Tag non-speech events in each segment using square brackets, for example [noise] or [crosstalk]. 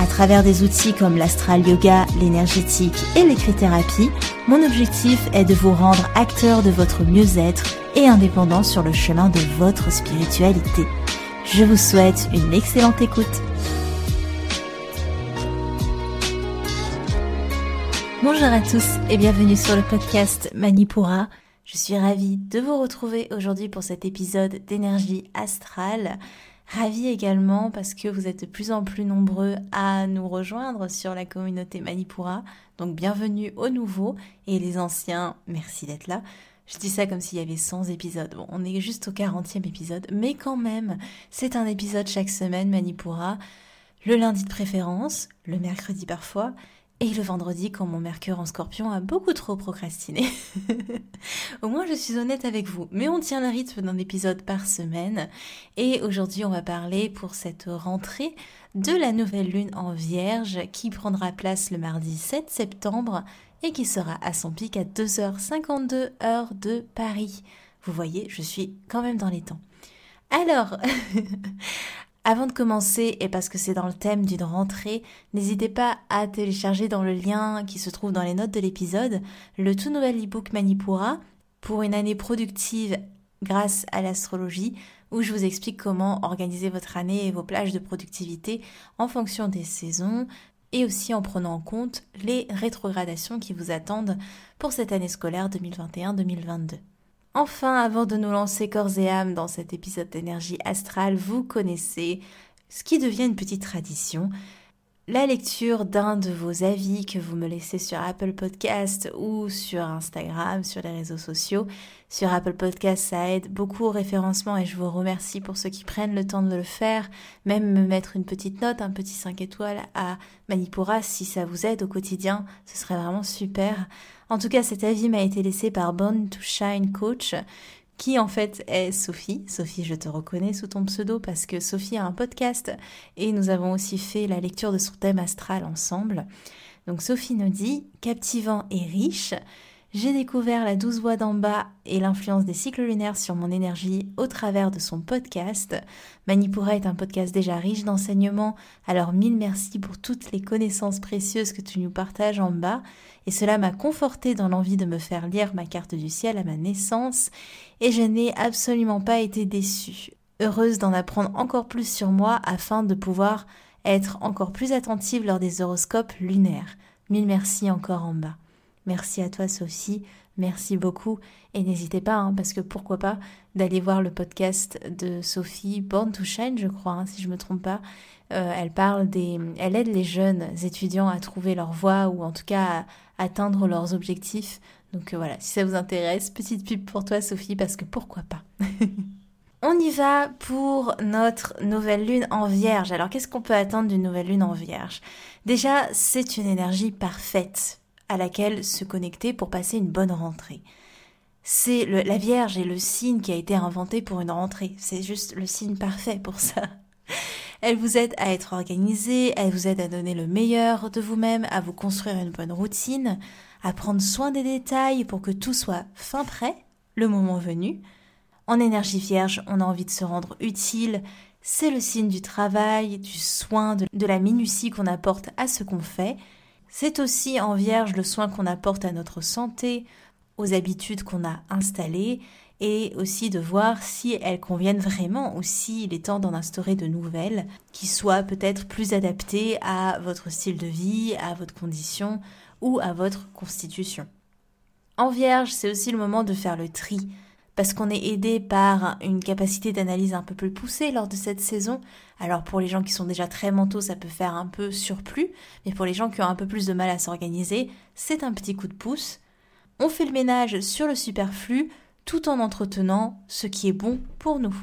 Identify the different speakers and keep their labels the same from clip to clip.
Speaker 1: à travers des outils comme l'astral yoga, l'énergétique et l'écrit-thérapie, mon objectif est de vous rendre acteur de votre mieux-être et indépendant sur le chemin de votre spiritualité. Je vous souhaite une excellente écoute. Bonjour à tous et bienvenue sur le podcast Manipura. Je suis ravie de vous retrouver aujourd'hui pour cet épisode d'énergie astrale. Ravi également parce que vous êtes de plus en plus nombreux à nous rejoindre sur la communauté Manipura. Donc bienvenue aux nouveaux et les anciens, merci d'être là. Je dis ça comme s'il y avait 100 épisodes. Bon, on est juste au 40e épisode, mais quand même, c'est un épisode chaque semaine Manipura. Le lundi de préférence, le mercredi parfois, et le vendredi, quand mon Mercure en scorpion a beaucoup trop procrastiné. [laughs] Au moins, je suis honnête avec vous. Mais on tient le rythme d'un épisode par semaine. Et aujourd'hui, on va parler pour cette rentrée de la nouvelle lune en vierge qui prendra place le mardi 7 septembre et qui sera à son pic à 2h52 heure de Paris. Vous voyez, je suis quand même dans les temps. Alors, [laughs] Avant de commencer, et parce que c'est dans le thème d'une rentrée, n'hésitez pas à télécharger dans le lien qui se trouve dans les notes de l'épisode le tout nouvel e-book Manipura pour une année productive grâce à l'astrologie où je vous explique comment organiser votre année et vos plages de productivité en fonction des saisons et aussi en prenant en compte les rétrogradations qui vous attendent pour cette année scolaire 2021-2022. Enfin, avant de nous lancer corps et âme dans cet épisode d'énergie astrale, vous connaissez ce qui devient une petite tradition, la lecture d'un de vos avis que vous me laissez sur Apple Podcast ou sur Instagram, sur les réseaux sociaux. Sur Apple Podcast, ça aide beaucoup au référencement et je vous remercie pour ceux qui prennent le temps de le faire. Même me mettre une petite note, un petit 5 étoiles à Manipura si ça vous aide au quotidien, ce serait vraiment super. En tout cas, cet avis m'a été laissé par Born to Shine Coach, qui en fait est Sophie. Sophie, je te reconnais sous ton pseudo parce que Sophie a un podcast et nous avons aussi fait la lecture de son thème astral ensemble. Donc Sophie nous dit captivant et riche. J'ai découvert la douze voix d'en bas et l'influence des cycles lunaires sur mon énergie au travers de son podcast. Manipura est un podcast déjà riche d'enseignements, alors mille merci pour toutes les connaissances précieuses que tu nous partages en bas, et cela m'a conforté dans l'envie de me faire lire ma carte du ciel à ma naissance, et je n'ai absolument pas été déçue. Heureuse d'en apprendre encore plus sur moi afin de pouvoir être encore plus attentive lors des horoscopes lunaires. Mille merci encore en bas. Merci à toi Sophie, merci beaucoup et n'hésitez pas, hein, parce que pourquoi pas, d'aller voir le podcast de Sophie Born to Shine, je crois, hein, si je me trompe pas. Euh, elle parle des, elle aide les jeunes étudiants à trouver leur voie ou en tout cas à atteindre leurs objectifs. Donc euh, voilà, si ça vous intéresse, petite pub pour toi Sophie, parce que pourquoi pas? [laughs] On y va pour notre nouvelle lune en vierge. Alors qu'est-ce qu'on peut attendre d'une nouvelle lune en vierge? Déjà, c'est une énergie parfaite à laquelle se connecter pour passer une bonne rentrée. C'est la Vierge et le signe qui a été inventé pour une rentrée. C'est juste le signe parfait pour ça. Elle vous aide à être organisé, elle vous aide à donner le meilleur de vous-même, à vous construire une bonne routine, à prendre soin des détails pour que tout soit fin prêt, le moment venu. En énergie vierge, on a envie de se rendre utile. C'est le signe du travail, du soin, de la minutie qu'on apporte à ce qu'on fait. C'est aussi en vierge le soin qu'on apporte à notre santé, aux habitudes qu'on a installées et aussi de voir si elles conviennent vraiment ou s'il est temps d'en instaurer de nouvelles qui soient peut-être plus adaptées à votre style de vie, à votre condition ou à votre constitution. En vierge, c'est aussi le moment de faire le tri parce qu'on est aidé par une capacité d'analyse un peu plus poussée lors de cette saison. Alors pour les gens qui sont déjà très mentaux, ça peut faire un peu surplus, mais pour les gens qui ont un peu plus de mal à s'organiser, c'est un petit coup de pouce. On fait le ménage sur le superflu tout en entretenant ce qui est bon pour nous.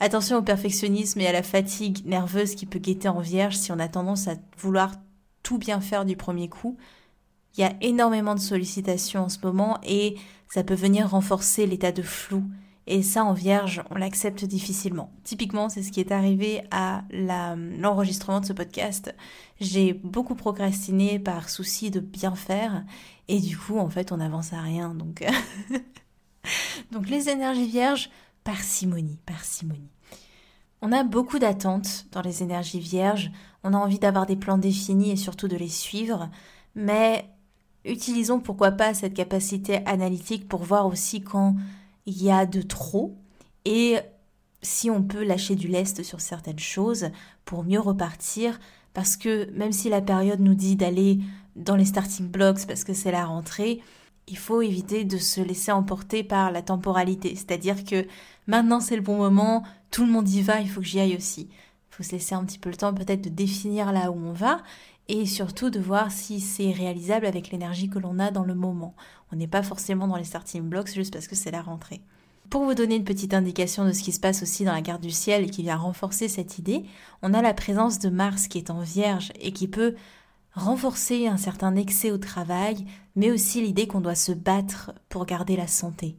Speaker 1: Attention au perfectionnisme et à la fatigue nerveuse qui peut guetter en vierge si on a tendance à vouloir tout bien faire du premier coup. Il y a énormément de sollicitations en ce moment et ça peut venir renforcer l'état de flou. Et ça, en vierge, on l'accepte difficilement. Typiquement, c'est ce qui est arrivé à l'enregistrement de ce podcast. J'ai beaucoup procrastiné par souci de bien faire. Et du coup, en fait, on n'avance à rien. Donc, [laughs] donc les énergies vierges, parcimonie, parcimonie. On a beaucoup d'attentes dans les énergies vierges. On a envie d'avoir des plans définis et surtout de les suivre. Mais utilisons pourquoi pas cette capacité analytique pour voir aussi quand il y a de trop et si on peut lâcher du lest sur certaines choses pour mieux repartir parce que même si la période nous dit d'aller dans les starting blocks parce que c'est la rentrée, il faut éviter de se laisser emporter par la temporalité, c'est-à-dire que maintenant c'est le bon moment, tout le monde y va, il faut que j'y aille aussi. Il faut se laisser un petit peu le temps peut-être de définir là où on va et surtout de voir si c'est réalisable avec l'énergie que l'on a dans le moment. On n'est pas forcément dans les starting blocks juste parce que c'est la rentrée. Pour vous donner une petite indication de ce qui se passe aussi dans la carte du ciel et qui vient renforcer cette idée, on a la présence de Mars qui est en vierge et qui peut renforcer un certain excès au travail, mais aussi l'idée qu'on doit se battre pour garder la santé.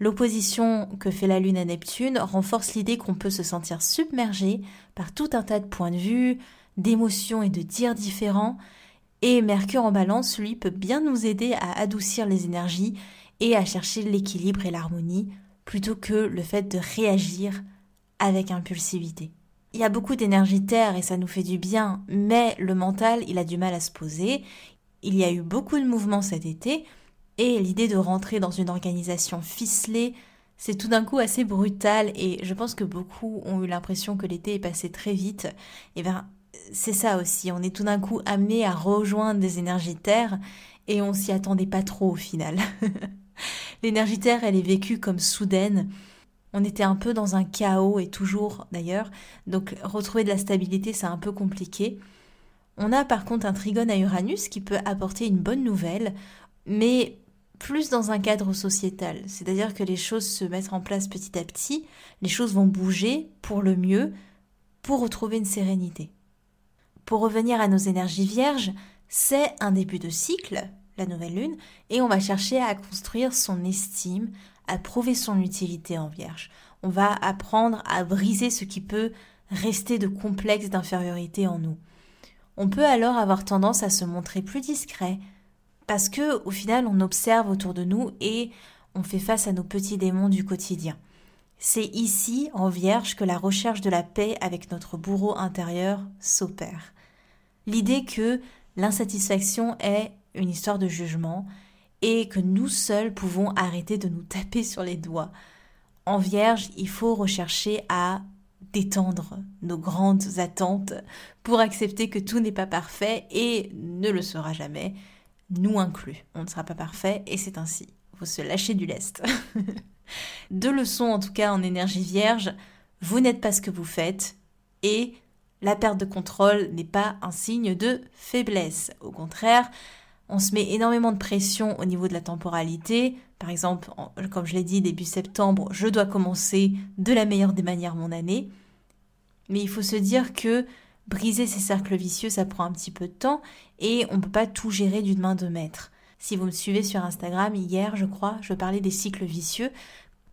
Speaker 1: L'opposition que fait la Lune à Neptune renforce l'idée qu'on peut se sentir submergé par tout un tas de points de vue, d'émotions et de dires différents, et Mercure en balance, lui, peut bien nous aider à adoucir les énergies et à chercher l'équilibre et l'harmonie, plutôt que le fait de réagir avec impulsivité. Il y a beaucoup d'énergie terre et ça nous fait du bien, mais le mental, il a du mal à se poser. Il y a eu beaucoup de mouvements cet été, et l'idée de rentrer dans une organisation ficelée, c'est tout d'un coup assez brutal et je pense que beaucoup ont eu l'impression que l'été est passé très vite. Et eh bien, c'est ça aussi, on est tout d'un coup amené à rejoindre des énergies et on s'y attendait pas trop au final. [laughs] L'énergie terre, elle est vécue comme soudaine. On était un peu dans un chaos et toujours d'ailleurs, donc retrouver de la stabilité, c'est un peu compliqué. On a par contre un trigone à Uranus qui peut apporter une bonne nouvelle, mais plus dans un cadre sociétal, c'est-à-dire que les choses se mettent en place petit à petit, les choses vont bouger pour le mieux, pour retrouver une sérénité. Pour revenir à nos énergies vierges, c'est un début de cycle, la nouvelle lune, et on va chercher à construire son estime, à prouver son utilité en vierge. On va apprendre à briser ce qui peut rester de complexe d'infériorité en nous. On peut alors avoir tendance à se montrer plus discret, parce que au final on observe autour de nous et on fait face à nos petits démons du quotidien. C'est ici, en Vierge, que la recherche de la paix avec notre bourreau intérieur s'opère. L'idée que l'insatisfaction est une histoire de jugement et que nous seuls pouvons arrêter de nous taper sur les doigts. En Vierge, il faut rechercher à détendre nos grandes attentes pour accepter que tout n'est pas parfait et ne le sera jamais, nous inclus. On ne sera pas parfait et c'est ainsi. Faut se lâcher du lest. [laughs] Deux leçons en tout cas en énergie vierge. Vous n'êtes pas ce que vous faites et la perte de contrôle n'est pas un signe de faiblesse. Au contraire, on se met énormément de pression au niveau de la temporalité. Par exemple, comme je l'ai dit, début septembre, je dois commencer de la meilleure des manières mon année. Mais il faut se dire que briser ces cercles vicieux, ça prend un petit peu de temps et on ne peut pas tout gérer d'une main de maître. Si vous me suivez sur Instagram, hier, je crois, je parlais des cycles vicieux.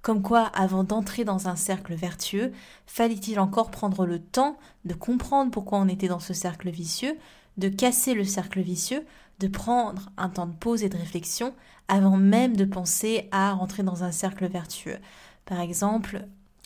Speaker 1: Comme quoi, avant d'entrer dans un cercle vertueux, fallait-il encore prendre le temps de comprendre pourquoi on était dans ce cercle vicieux, de casser le cercle vicieux, de prendre un temps de pause et de réflexion avant même de penser à rentrer dans un cercle vertueux. Par exemple,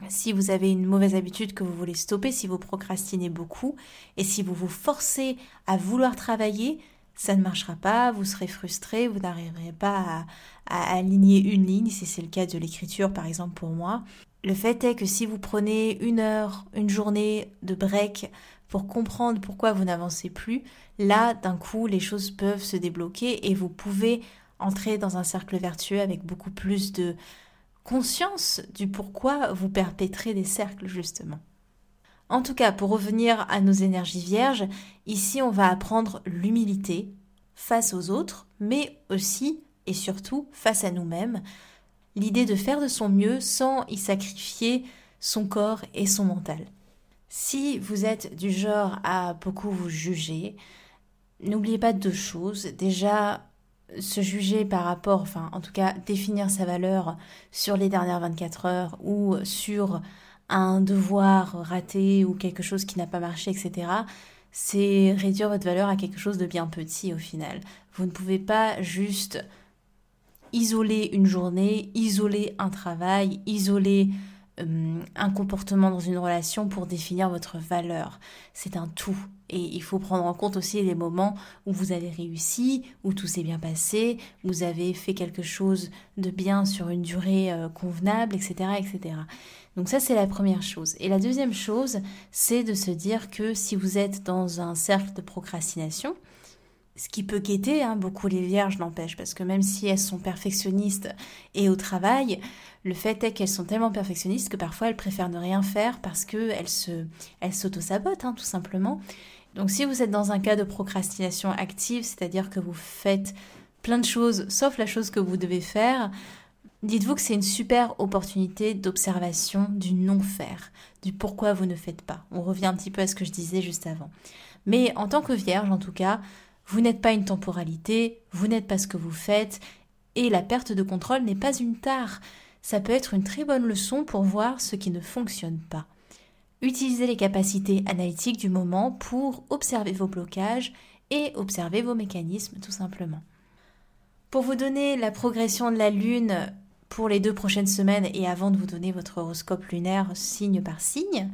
Speaker 1: si vous avez une mauvaise habitude que vous voulez stopper, si vous procrastinez beaucoup et si vous vous forcez à vouloir travailler, ça ne marchera pas, vous serez frustré, vous n'arriverez pas à, aligner une ligne, si c'est le cas de l'écriture par exemple pour moi. Le fait est que si vous prenez une heure, une journée de break pour comprendre pourquoi vous n'avancez plus, là, d'un coup, les choses peuvent se débloquer et vous pouvez entrer dans un cercle vertueux avec beaucoup plus de conscience du pourquoi vous perpétrez des cercles, justement. En tout cas, pour revenir à nos énergies vierges, ici on va apprendre l'humilité face aux autres, mais aussi et surtout face à nous-mêmes. L'idée de faire de son mieux sans y sacrifier son corps et son mental. Si vous êtes du genre à beaucoup vous juger, n'oubliez pas deux choses. Déjà, se juger par rapport, enfin en tout cas définir sa valeur sur les dernières 24 heures ou sur un devoir raté ou quelque chose qui n'a pas marché, etc., c'est réduire votre valeur à quelque chose de bien petit au final. Vous ne pouvez pas juste isoler une journée, isoler un travail, isoler euh, un comportement dans une relation pour définir votre valeur. C'est un tout. Et il faut prendre en compte aussi les moments où vous avez réussi, où tout s'est bien passé, où vous avez fait quelque chose de bien sur une durée euh, convenable, etc., etc. Donc ça, c'est la première chose. Et la deuxième chose, c'est de se dire que si vous êtes dans un cercle de procrastination, ce qui peut guetter hein, beaucoup les vierges n'empêche, parce que même si elles sont perfectionnistes et au travail, le fait est qu'elles sont tellement perfectionnistes que parfois elles préfèrent ne rien faire parce qu'elles se, elles s'auto-sabotent, hein, tout simplement. Donc si vous êtes dans un cas de procrastination active, c'est-à-dire que vous faites plein de choses sauf la chose que vous devez faire, dites-vous que c'est une super opportunité d'observation du non-faire, du pourquoi vous ne faites pas. On revient un petit peu à ce que je disais juste avant. Mais en tant que vierge, en tout cas, vous n'êtes pas une temporalité, vous n'êtes pas ce que vous faites, et la perte de contrôle n'est pas une tare. Ça peut être une très bonne leçon pour voir ce qui ne fonctionne pas. Utilisez les capacités analytiques du moment pour observer vos blocages et observer vos mécanismes tout simplement. Pour vous donner la progression de la Lune pour les deux prochaines semaines et avant de vous donner votre horoscope lunaire signe par signe,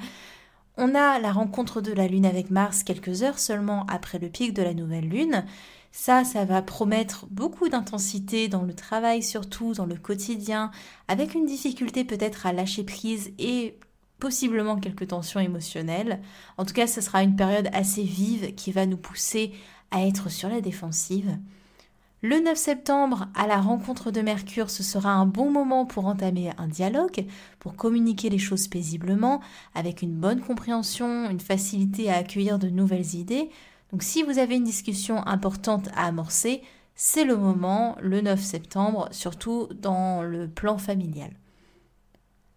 Speaker 1: on a la rencontre de la Lune avec Mars quelques heures seulement après le pic de la nouvelle Lune. Ça, ça va promettre beaucoup d'intensité dans le travail, surtout dans le quotidien, avec une difficulté peut-être à lâcher prise et possiblement quelques tensions émotionnelles. En tout cas, ce sera une période assez vive qui va nous pousser à être sur la défensive. Le 9 septembre, à la rencontre de Mercure, ce sera un bon moment pour entamer un dialogue, pour communiquer les choses paisiblement, avec une bonne compréhension, une facilité à accueillir de nouvelles idées. Donc si vous avez une discussion importante à amorcer, c'est le moment, le 9 septembre, surtout dans le plan familial.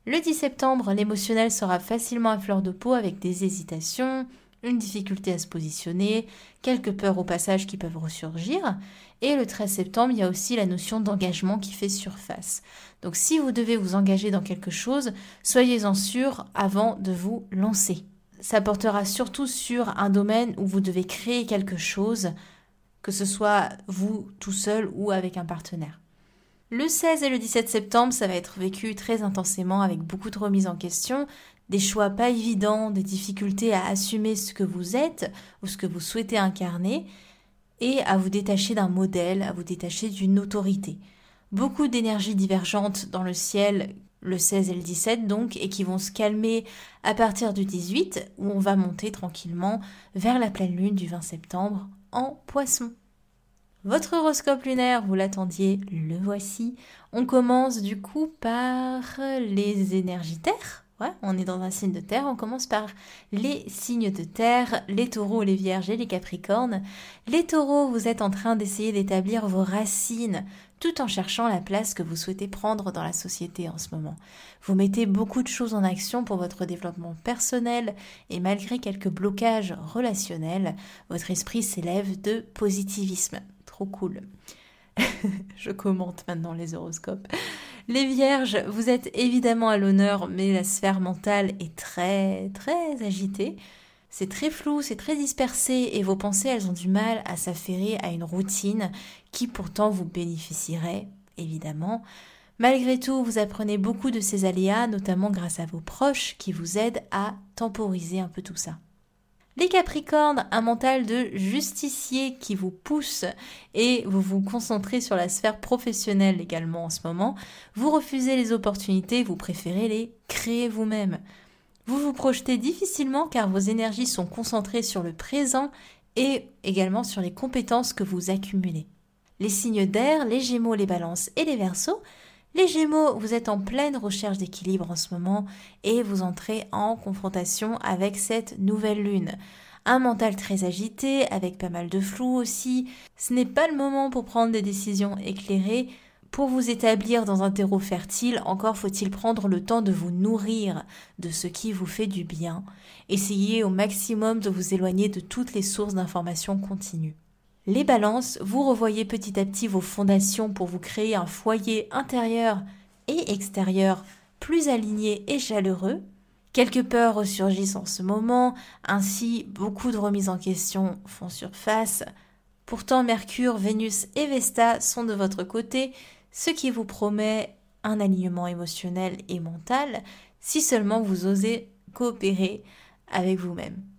Speaker 1: Le 10 septembre, l'émotionnel sera facilement à fleur de peau avec des hésitations, une difficulté à se positionner, quelques peurs au passage qui peuvent ressurgir. Et le 13 septembre, il y a aussi la notion d'engagement qui fait surface. Donc si vous devez vous engager dans quelque chose, soyez-en sûr avant de vous lancer. Ça portera surtout sur un domaine où vous devez créer quelque chose, que ce soit vous tout seul ou avec un partenaire. Le 16 et le 17 septembre, ça va être vécu très intensément avec beaucoup de remises en question, des choix pas évidents, des difficultés à assumer ce que vous êtes ou ce que vous souhaitez incarner, et à vous détacher d'un modèle, à vous détacher d'une autorité. Beaucoup d'énergies divergentes dans le ciel le 16 et le 17 donc, et qui vont se calmer à partir du 18, où on va monter tranquillement vers la pleine lune du 20 septembre en poisson. Votre horoscope lunaire, vous l'attendiez, le voici. On commence du coup par les énergies terres on est dans un signe de terre. On commence par les signes de terre, les taureaux, les vierges et les capricornes. Les taureaux, vous êtes en train d'essayer d'établir vos racines tout en cherchant la place que vous souhaitez prendre dans la société en ce moment. Vous mettez beaucoup de choses en action pour votre développement personnel et malgré quelques blocages relationnels, votre esprit s'élève de positivisme. Trop cool. [laughs] Je commente maintenant les horoscopes. Les vierges, vous êtes évidemment à l'honneur, mais la sphère mentale est très, très agitée. C'est très flou, c'est très dispersé et vos pensées, elles ont du mal à s'affairer à une routine qui pourtant vous bénéficierait, évidemment. Malgré tout, vous apprenez beaucoup de ces aléas, notamment grâce à vos proches qui vous aident à temporiser un peu tout ça. Les Capricornes, un mental de justicier qui vous pousse et vous vous concentrez sur la sphère professionnelle également en ce moment. Vous refusez les opportunités, vous préférez les créer vous-même. Vous vous projetez difficilement car vos énergies sont concentrées sur le présent et également sur les compétences que vous accumulez. Les signes d'air, les gémeaux, les balances et les versos les Gémeaux, vous êtes en pleine recherche d'équilibre en ce moment et vous entrez en confrontation avec cette nouvelle lune. Un mental très agité, avec pas mal de flou aussi. Ce n'est pas le moment pour prendre des décisions éclairées. Pour vous établir dans un terreau fertile, encore faut-il prendre le temps de vous nourrir de ce qui vous fait du bien. Essayez au maximum de vous éloigner de toutes les sources d'informations continues. Les balances, vous revoyez petit à petit vos fondations pour vous créer un foyer intérieur et extérieur plus aligné et chaleureux. Quelques peurs ressurgissent en ce moment, ainsi beaucoup de remises en question font surface. Pourtant Mercure, Vénus et Vesta sont de votre côté, ce qui vous promet un alignement émotionnel et mental si seulement vous osez coopérer avec vous-même.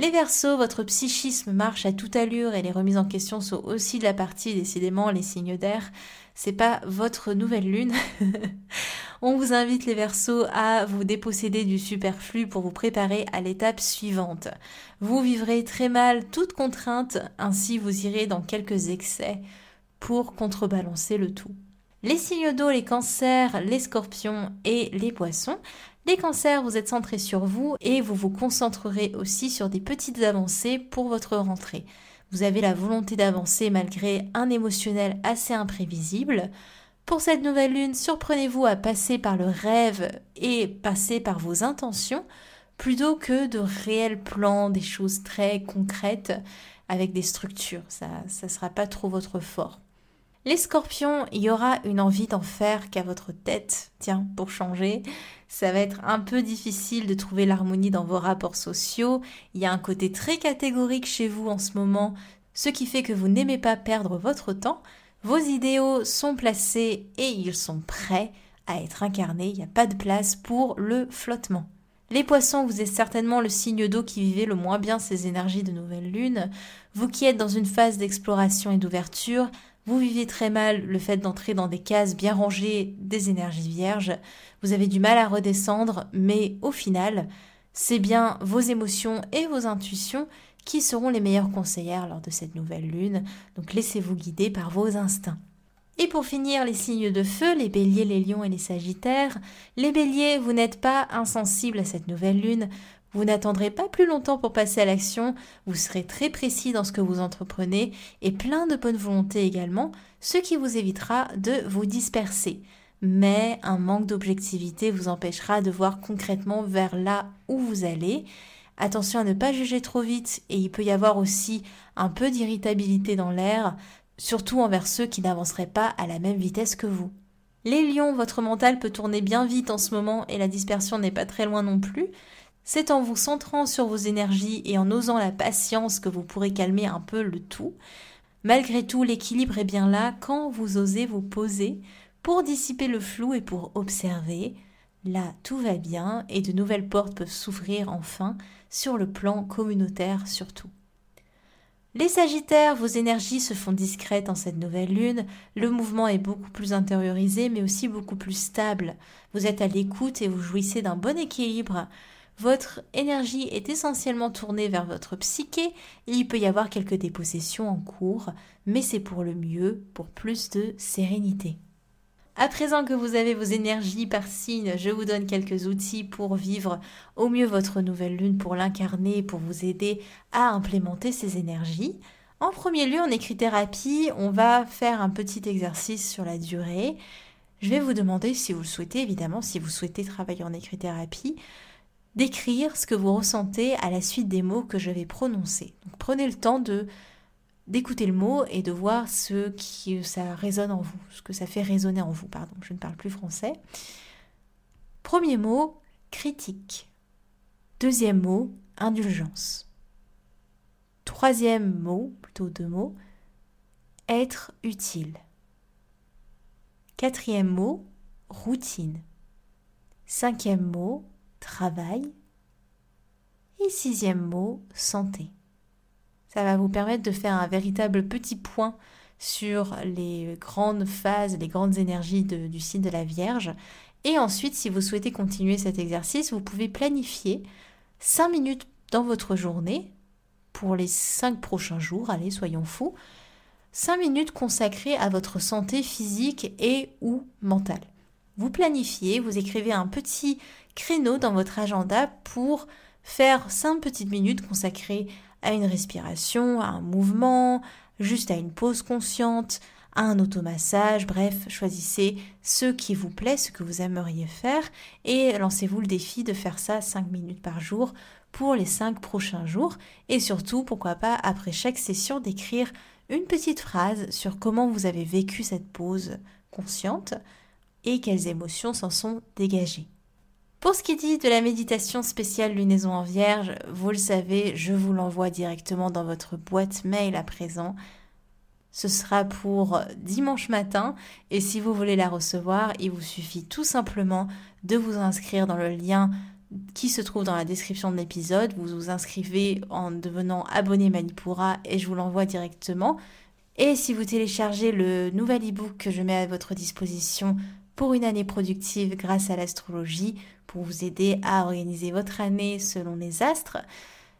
Speaker 1: Les Verseaux, votre psychisme marche à toute allure et les remises en question sont aussi de la partie, décidément, les signes d'air. C'est pas votre nouvelle lune. [laughs] On vous invite les Verseaux à vous déposséder du superflu pour vous préparer à l'étape suivante. Vous vivrez très mal toute contrainte, ainsi vous irez dans quelques excès pour contrebalancer le tout. Les signes d'eau, les cancers, les scorpions et les poissons. Les cancers, vous êtes centrés sur vous et vous vous concentrerez aussi sur des petites avancées pour votre rentrée. Vous avez la volonté d'avancer malgré un émotionnel assez imprévisible. Pour cette nouvelle lune, surprenez-vous à passer par le rêve et passer par vos intentions plutôt que de réels plans, des choses très concrètes avec des structures. Ça ne sera pas trop votre fort. Les scorpions, il y aura une envie d'en faire qu'à votre tête. Tiens, pour changer, ça va être un peu difficile de trouver l'harmonie dans vos rapports sociaux. Il y a un côté très catégorique chez vous en ce moment, ce qui fait que vous n'aimez pas perdre votre temps. Vos idéaux sont placés et ils sont prêts à être incarnés. Il n'y a pas de place pour le flottement. Les poissons, vous êtes certainement le signe d'eau qui vivait le moins bien ces énergies de nouvelle lune. Vous qui êtes dans une phase d'exploration et d'ouverture, vous vivez très mal le fait d'entrer dans des cases bien rangées des énergies vierges, vous avez du mal à redescendre, mais au final, c'est bien vos émotions et vos intuitions qui seront les meilleures conseillères lors de cette nouvelle lune, donc laissez-vous guider par vos instincts. Et pour finir, les signes de feu, les béliers, les lions et les sagittaires. Les béliers, vous n'êtes pas insensibles à cette nouvelle lune, vous n'attendrez pas plus longtemps pour passer à l'action, vous serez très précis dans ce que vous entreprenez et plein de bonne volonté également, ce qui vous évitera de vous disperser. Mais un manque d'objectivité vous empêchera de voir concrètement vers là où vous allez. Attention à ne pas juger trop vite et il peut y avoir aussi un peu d'irritabilité dans l'air, surtout envers ceux qui n'avanceraient pas à la même vitesse que vous. Les lions, votre mental peut tourner bien vite en ce moment et la dispersion n'est pas très loin non plus. C'est en vous centrant sur vos énergies et en osant la patience que vous pourrez calmer un peu le tout. Malgré tout, l'équilibre est bien là quand vous osez vous poser pour dissiper le flou et pour observer. Là, tout va bien et de nouvelles portes peuvent s'ouvrir enfin sur le plan communautaire surtout. Les Sagittaires, vos énergies se font discrètes en cette nouvelle lune, le mouvement est beaucoup plus intériorisé mais aussi beaucoup plus stable. Vous êtes à l'écoute et vous jouissez d'un bon équilibre votre énergie est essentiellement tournée vers votre psyché il peut y avoir quelques dépossessions en cours, mais c'est pour le mieux, pour plus de sérénité. À présent que vous avez vos énergies par signe, je vous donne quelques outils pour vivre au mieux votre nouvelle lune, pour l'incarner, pour vous aider à implémenter ces énergies. En premier lieu, en écrit-thérapie, on va faire un petit exercice sur la durée. Je vais vous demander, si vous le souhaitez, évidemment, si vous souhaitez travailler en écrit-thérapie, d'écrire ce que vous ressentez à la suite des mots que je vais prononcer. Prenez le temps de d'écouter le mot et de voir ce qui ça résonne en vous, ce que ça fait résonner en vous, pardon, je ne parle plus français. Premier mot, critique. Deuxième mot, indulgence. Troisième mot, plutôt deux mots, être utile. Quatrième mot, routine. Cinquième mot, travail. Et sixième mot, santé. Ça va vous permettre de faire un véritable petit point sur les grandes phases, les grandes énergies du signe de la Vierge. Et ensuite, si vous souhaitez continuer cet exercice, vous pouvez planifier 5 minutes dans votre journée pour les 5 prochains jours, allez, soyons fous, 5 minutes consacrées à votre santé physique et ou mentale. Vous planifiez, vous écrivez un petit créneau dans votre agenda pour faire 5 petites minutes consacrées à une respiration, à un mouvement, juste à une pause consciente, à un automassage, bref, choisissez ce qui vous plaît, ce que vous aimeriez faire et lancez-vous le défi de faire ça 5 minutes par jour pour les 5 prochains jours et surtout, pourquoi pas, après chaque session, d'écrire une petite phrase sur comment vous avez vécu cette pause consciente et quelles émotions s'en sont dégagées. Pour ce qui dit de la méditation spéciale lunaison en vierge, vous le savez, je vous l'envoie directement dans votre boîte mail à présent. Ce sera pour dimanche matin et si vous voulez la recevoir, il vous suffit tout simplement de vous inscrire dans le lien qui se trouve dans la description de l'épisode. Vous vous inscrivez en devenant abonné Manipura et je vous l'envoie directement. Et si vous téléchargez le nouvel e-book que je mets à votre disposition pour une année productive grâce à l'astrologie, pour vous aider à organiser votre année selon les astres,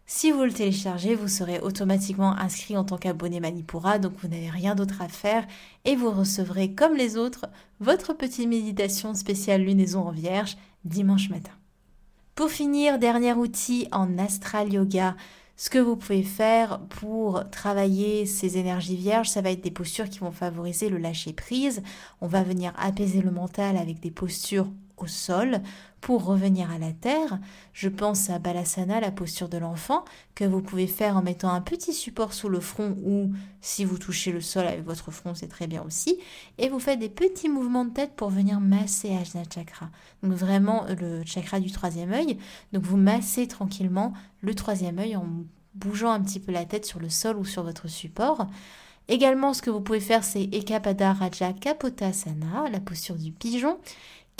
Speaker 1: si vous le téléchargez, vous serez automatiquement inscrit en tant qu'abonné Manipura, donc vous n'avez rien d'autre à faire et vous recevrez comme les autres votre petite méditation spéciale lunaison en vierge dimanche matin. Pour finir, dernier outil en astral yoga. Ce que vous pouvez faire pour travailler ces énergies vierges, ça va être des postures qui vont favoriser le lâcher prise. On va venir apaiser le mental avec des postures au sol pour revenir à la terre. Je pense à Balasana, la posture de l'enfant, que vous pouvez faire en mettant un petit support sous le front ou si vous touchez le sol avec votre front, c'est très bien aussi. Et vous faites des petits mouvements de tête pour venir masser Ajna Chakra. Donc vraiment le chakra du troisième œil. Donc vous massez tranquillement le troisième œil en bougeant un petit peu la tête sur le sol ou sur votre support. Également, ce que vous pouvez faire, c'est Ekapada Raja Kapotasana, la posture du pigeon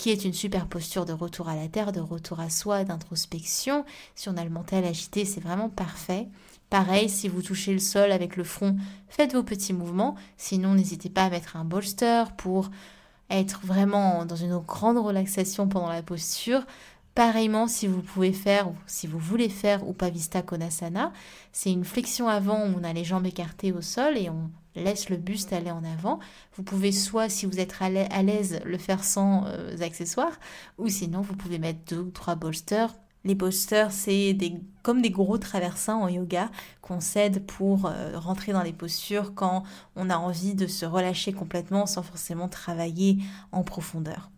Speaker 1: qui est une super posture de retour à la terre, de retour à soi, d'introspection. Si on a le mental agité, c'est vraiment parfait. Pareil, si vous touchez le sol avec le front, faites vos petits mouvements. Sinon, n'hésitez pas à mettre un bolster pour être vraiment dans une grande relaxation pendant la posture. Pareillement, si vous pouvez faire, ou si vous voulez faire Upavista Konasana, c'est une flexion avant où on a les jambes écartées au sol et on laisse le buste aller en avant. Vous pouvez soit, si vous êtes à l'aise, le faire sans euh, accessoires, ou sinon vous pouvez mettre deux ou trois bolsters. Les bolsters, c'est des, comme des gros traversins en yoga qu'on cède pour euh, rentrer dans les postures quand on a envie de se relâcher complètement sans forcément travailler en profondeur.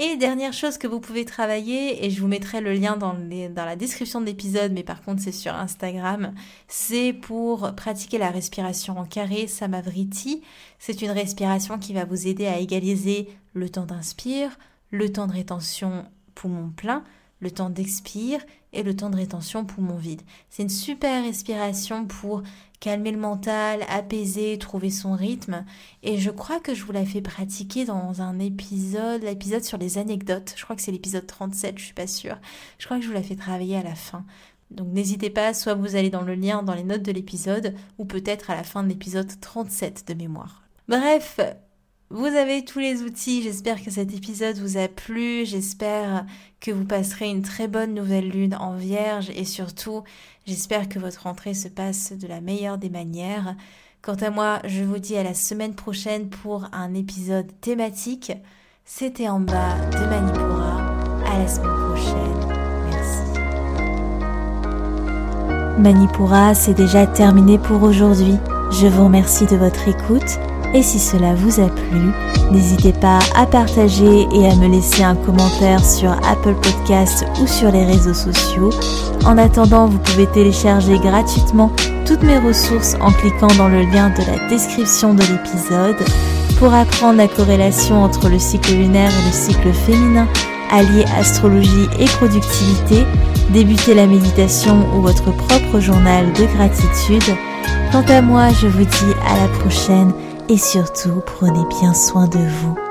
Speaker 1: Et dernière chose que vous pouvez travailler, et je vous mettrai le lien dans, la description de l'épisode, mais par contre c'est sur Instagram, c'est pour pratiquer la respiration en carré Samavriti. C'est une respiration qui va vous aider à égaliser le temps d'inspire, le temps de rétention poumon plein, le temps d'expire et le temps de rétention poumon vide. C'est une super respiration pour calmer le mental, apaiser, trouver son rythme. Et je crois que je vous l'ai fait pratiquer dans un épisode, l'épisode sur les anecdotes. Je crois que c'est l'épisode 37, je suis pas sûre. Je crois que je vous l'ai fait travailler à la fin. Donc n'hésitez pas, soit vous allez dans le lien dans les notes de l'épisode, ou peut-être à la fin de l'épisode 37 de mémoire. Bref, vous avez tous les outils, j'espère que cet épisode vous a plu, j'espère que vous passerez une très bonne nouvelle lune en vierge et surtout j'espère que votre rentrée se passe de la meilleure des manières. Quant à moi, je vous dis à la semaine prochaine pour un épisode thématique. C'était en bas de Manipura. À la semaine prochaine. Merci. Manipura, c'est déjà terminé pour aujourd'hui. Je vous remercie de votre écoute et si cela vous a plu, n'hésitez pas à partager et à me laisser un commentaire sur Apple Podcast ou sur les réseaux sociaux. En attendant, vous pouvez télécharger gratuitement toutes mes ressources en cliquant dans le lien de la description de l'épisode pour apprendre la corrélation entre le cycle lunaire et le cycle féminin, allier astrologie et productivité, débuter la méditation ou votre propre journal de gratitude. Quant à moi, je vous dis à la prochaine et surtout prenez bien soin de vous.